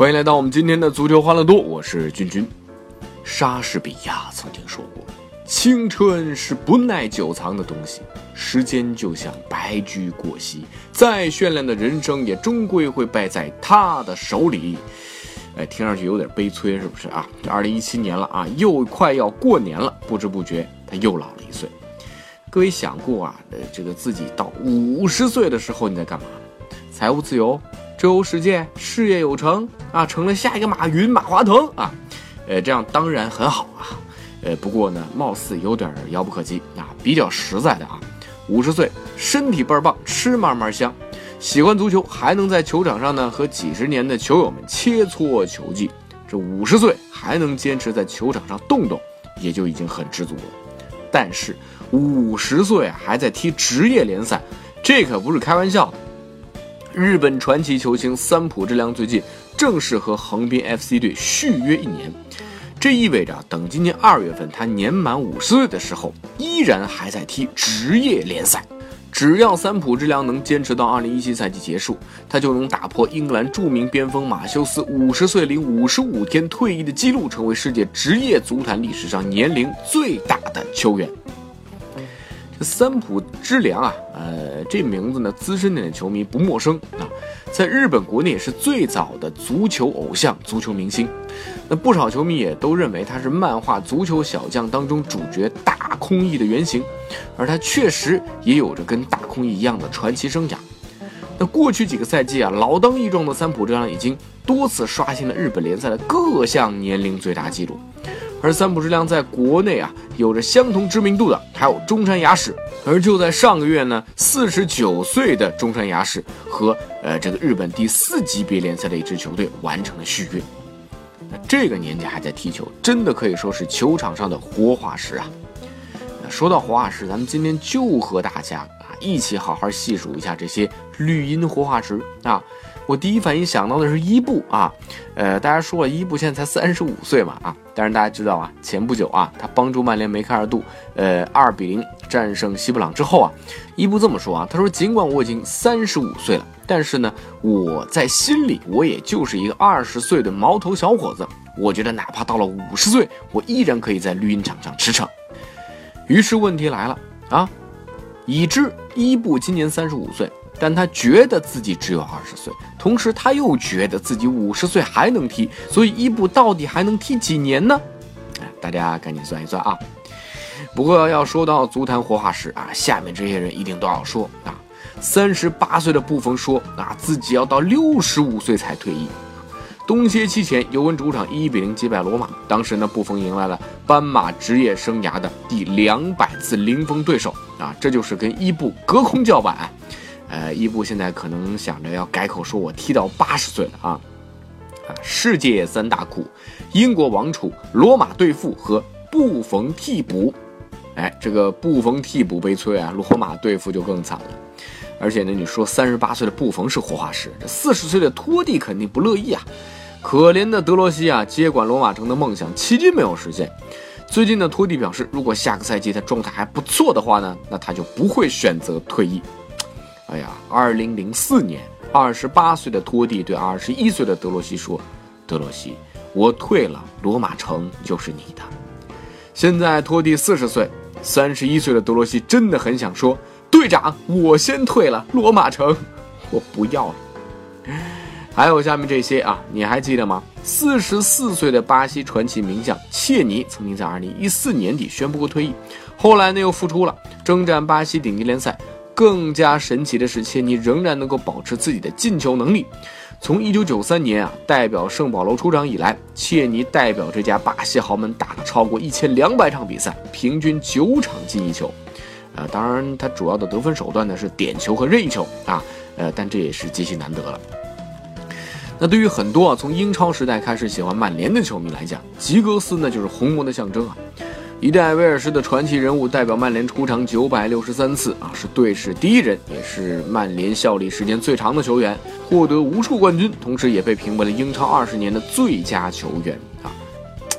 欢迎来到我们今天的足球欢乐多，我是君君。莎士比亚曾经说过：“青春是不耐久藏的东西，时间就像白驹过隙，再绚烂的人生也终归会败在他的手里。”哎，听上去有点悲催，是不是啊？这二零一七年了啊，又快要过年了，不知不觉他又老了一岁。各位想过啊，这个自己到五十岁的时候你在干嘛？财务自由？周游世界，事业有成啊，成了下一个马云、马化腾啊，呃，这样当然很好啊，呃，不过呢，貌似有点遥不可及啊。比较实在的啊，五十岁，身体倍儿棒，吃嘛嘛香，喜欢足球，还能在球场上呢和几十年的球友们切磋球技，这五十岁还能坚持在球场上动动，也就已经很知足了。但是五十岁还在踢职业联赛，这可不是开玩笑的。日本传奇球星三浦知良最近正式和横滨 FC 队续约一年，这意味着等今年二月份他年满五十岁的时候，依然还在踢职业联赛。只要三浦知良能坚持到二零一七赛季结束，他就能打破英格兰著名边锋马修斯五十岁零五十五天退役的记录，成为世界职业足坛历史上年龄最大的球员。三浦知良啊，呃，这名字呢，资深点的球迷不陌生啊，在日本国内是最早的足球偶像、足球明星。那不少球迷也都认为他是漫画《足球小将》当中主角大空翼的原型，而他确实也有着跟大空翼一样的传奇生涯。那过去几个赛季啊，老当益壮的三浦知良已经多次刷新了日本联赛的各项年龄最大纪录。而三浦知良在国内啊，有着相同知名度的还有中山雅史。而就在上个月呢，四十九岁的中山雅史和呃这个日本第四级别联赛的一支球队完成了续约。那这个年纪还在踢球，真的可以说是球场上的活化石啊。那说到活化石，咱们今天就和大家啊一起好好细数一下这些绿茵活化石啊。我第一反应想到的是伊布啊，呃，大家说了，伊布现在才三十五岁嘛啊，但是大家知道啊，前不久啊，他帮助曼联梅开二度，呃，二比零战胜西布朗之后啊，伊布这么说啊，他说，尽管我已经三十五岁了，但是呢，我在心里我也就是一个二十岁的毛头小伙子，我觉得哪怕到了五十岁，我依然可以在绿茵场上驰骋。于是问题来了啊，已知伊布今年三十五岁。但他觉得自己只有二十岁，同时他又觉得自己五十岁还能踢，所以伊布到底还能踢几年呢？大家赶紧算一算啊！不过要说到足坛活化石啊，下面这些人一定都要说啊。三十八岁的布冯说啊，自己要到六十五岁才退役。冬歇期前，尤文主场一比零击败罗马，当时呢，布冯迎来了斑马职业生涯的第两百次零封对手啊，这就是跟伊布隔空叫板。呃，伊布现在可能想着要改口，说我踢到八十岁了啊！啊，世界三大库，英国王储、罗马队副和布冯替补。哎，这个布冯替补悲催啊，罗马队副就更惨了。而且呢，你说三十八岁的布冯是活化石，这四十岁的托蒂肯定不乐意啊！可怜的德罗西啊，接管罗马城的梦想迄今没有实现。最近呢，托蒂表示，如果下个赛季他状态还不错的话呢，那他就不会选择退役。哎呀，二零零四年，二十八岁的托蒂对二十一岁的德罗西说：“德罗西，我退了，罗马城就是你的。”现在托蒂四十岁，三十一岁的德罗西真的很想说：“队长，我先退了，罗马城我不要了。”还有下面这些啊，你还记得吗？四十四岁的巴西传奇名将切尼曾经在二零一四年底宣布过退役，后来呢又复出了，征战巴西顶级联赛。更加神奇的是，切尼仍然能够保持自己的进球能力。从1993年啊代表圣保罗出场以来，切尼代表这家巴西豪门打了超过1200场比赛，平均九场进一球。呃，当然他主要的得分手段呢是点球和任意球啊，呃，但这也是极其难得了。那对于很多啊从英超时代开始喜欢曼联的球迷来讲，吉格斯呢就是红魔的象征啊。一代威尔士的传奇人物，代表曼联出场九百六十三次啊，是队史第一人，也是曼联效力时间最长的球员，获得无数冠军，同时也被评为了英超二十年的最佳球员啊。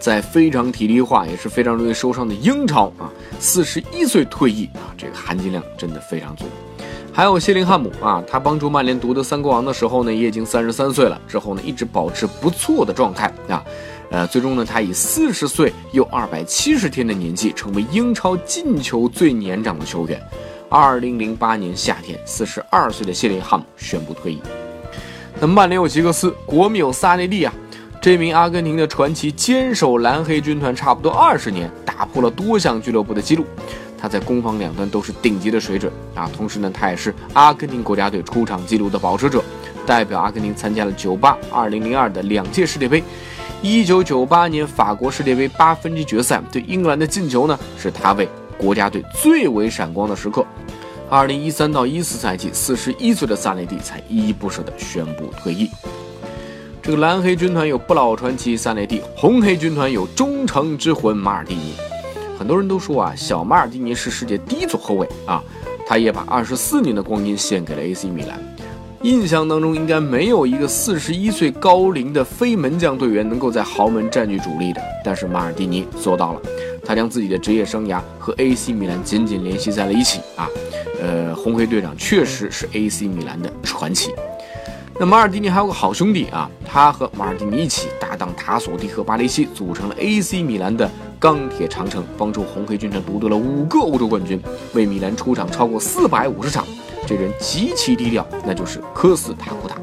在非常体力化，也是非常容易受伤的英超啊，四十一岁退役啊，这个含金量真的非常足。还有谢林汉姆啊，他帮助曼联夺得三冠王的时候呢，也已经三十三岁了，之后呢一直保持不错的状态啊。呃，最终呢，他以四十岁又二百七十天的年纪，成为英超进球最年长的球员。二零零八年夏天，四十二岁的谢林汉姆宣布退役。那曼联有吉格斯，国米有萨内蒂啊。这名阿根廷的传奇坚守蓝黑军团差不多二十年，打破了多项俱乐部的记录。他在攻防两端都是顶级的水准啊。同时呢，他也是阿根廷国家队出场纪录的保持者，代表阿根廷参加了九八、二零零二的两届世界杯。一九九八年法国世界杯八分之一决赛对英格兰的进球呢，是他为国家队最为闪光的时刻。二零一三到一四赛季，四十一岁的萨内蒂才依依不舍地宣布退役。这个蓝黑军团有不老传奇萨内蒂，红黑军团有忠诚之魂马尔蒂尼。很多人都说啊，小马尔蒂尼是世界第一左后卫啊，他也把二十四年的光阴献给了 AC 米兰。印象当中应该没有一个四十一岁高龄的非门将队员能够在豪门占据主力的，但是马尔蒂尼做到了，他将自己的职业生涯和 AC 米兰紧紧联系在了一起啊，呃，红黑队长确实是 AC 米兰的传奇。那马尔蒂尼还有个好兄弟啊，他和马尔蒂尼一起搭档塔索蒂和巴雷西，组成了 AC 米兰的钢铁长城，帮助红黑军团夺得了五个欧洲冠军，为米兰出场超过四百五十场。这人极其低调，那就是科斯塔库塔。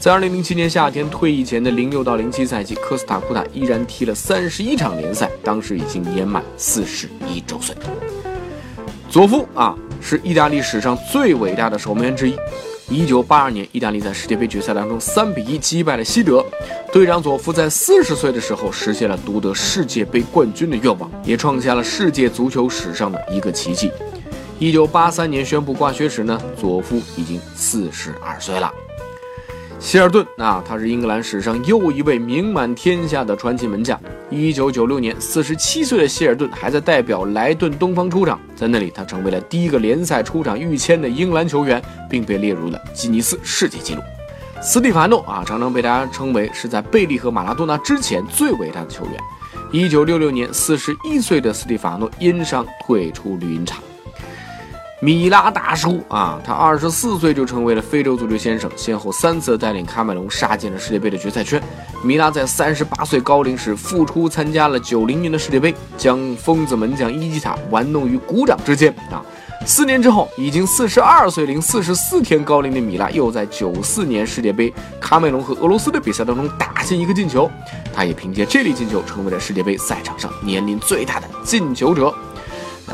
在二零零七年夏天退役前的零六到零七赛季，科斯塔库塔依然踢了三十一场联赛，当时已经年满四十一周岁。佐夫啊，是意大利史上最伟大的守门员之一。一九八二年，意大利在世界杯决赛当中三比一击败了西德，队长佐夫在四十岁的时候实现了夺得世界杯冠军的愿望，也创下了世界足球史上的一个奇迹。一九八三年宣布挂靴时呢，佐夫已经四十二岁了。希尔顿啊，他是英格兰史上又一位名满天下的传奇门将。一九九六年，四十七岁的希尔顿还在代表莱顿东方出场，在那里他成为了第一个联赛出场逾千的英格兰球员，并被列入了吉尼斯世界纪录。斯蒂法诺啊，常常被大家称为是在贝利和马拉多纳之前最伟大的球员。一九六六年，四十一岁的斯蒂法诺因伤退出绿茵场。米拉大叔啊，他二十四岁就成为了非洲足球先生，先后三次带领喀麦隆杀进了世界杯的决赛圈。米拉在三十八岁高龄时复出参加了九零年的世界杯，将疯子门将伊基塔玩弄于股掌之间啊。四年之后，已经四十二岁零四十四天高龄的米拉又在九四年世界杯喀麦隆和俄罗斯的比赛当中打进一个进球，他也凭借这粒进球成为了世界杯赛场上年龄最大的进球者。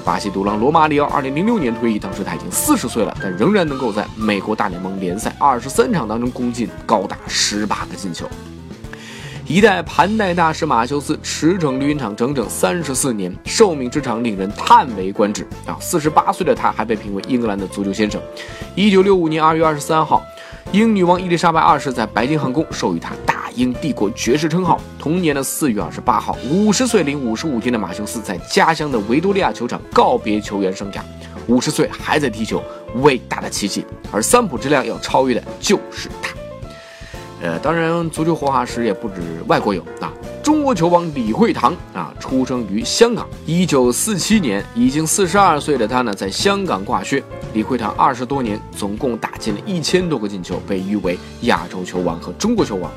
巴西独狼罗马里奥二零零六年退役，当时他已经四十岁了，但仍然能够在美国大联盟联赛二十三场当中攻进高达十八个进球。一代盘带大师马修斯驰骋绿茵场整整三十四年，寿命之长令人叹为观止啊！四十八岁的他还被评为英格兰的足球先生。一九六五年二月二十三号，英女王伊丽莎白二世在白金汉宫授予他英帝国爵士称号。同年的四月二十八号，五十岁零五十五天的马修斯在家乡的维多利亚球场告别球员生涯。五十岁还在踢球，伟大的奇迹。而三浦知良要超越的就是他。呃，当然，足球活化石也不止外国有啊。中国球王李惠堂啊，出生于香港，一九四七年，已经四十二岁的他呢，在香港挂靴。李惠堂二十多年，总共打进了一千多个进球，被誉为亚洲球王和中国球王。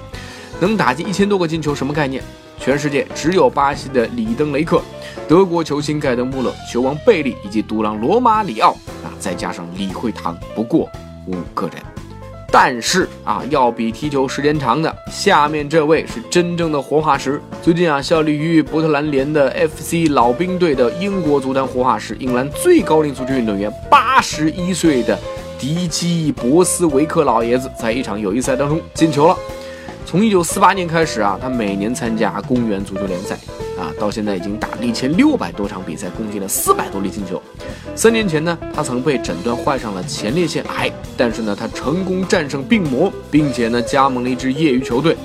能打进一千多个进球，什么概念？全世界只有巴西的里登雷克、德国球星盖德穆勒、球王贝利以及独狼罗马里奥啊，再加上李惠堂，不过五个人。但是啊，要比踢球时间长的，下面这位是真正的活化石。最近啊，效力于波特兰联的 FC 老兵队的英国足坛活化石，英格兰最高龄足球运动员，八十一岁的。迪基博斯维克老爷子在一场友谊赛当中进球了。从一九四八年开始啊，他每年参加公园足球联赛啊，到现在已经打了一千六百多场比赛，贡献了四百多粒进球。三年前呢，他曾被诊断患上了前列腺癌，但是呢，他成功战胜病魔，并且呢，加盟了一支业余球队。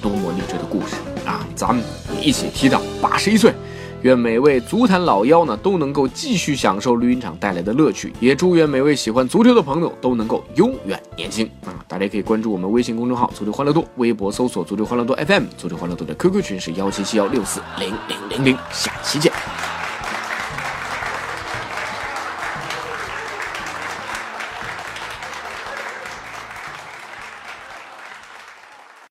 多么励志的故事啊！咱们一起踢到八十一岁。愿每位足坛老妖呢都能够继续享受绿茵场带来的乐趣，也祝愿每位喜欢足球的朋友都能够永远年轻啊！大家可以关注我们微信公众号“足球欢乐多”，微博搜索“足球欢乐多 FM”，足球欢乐多的 QQ 群是幺七七幺六四零零零零。下期见。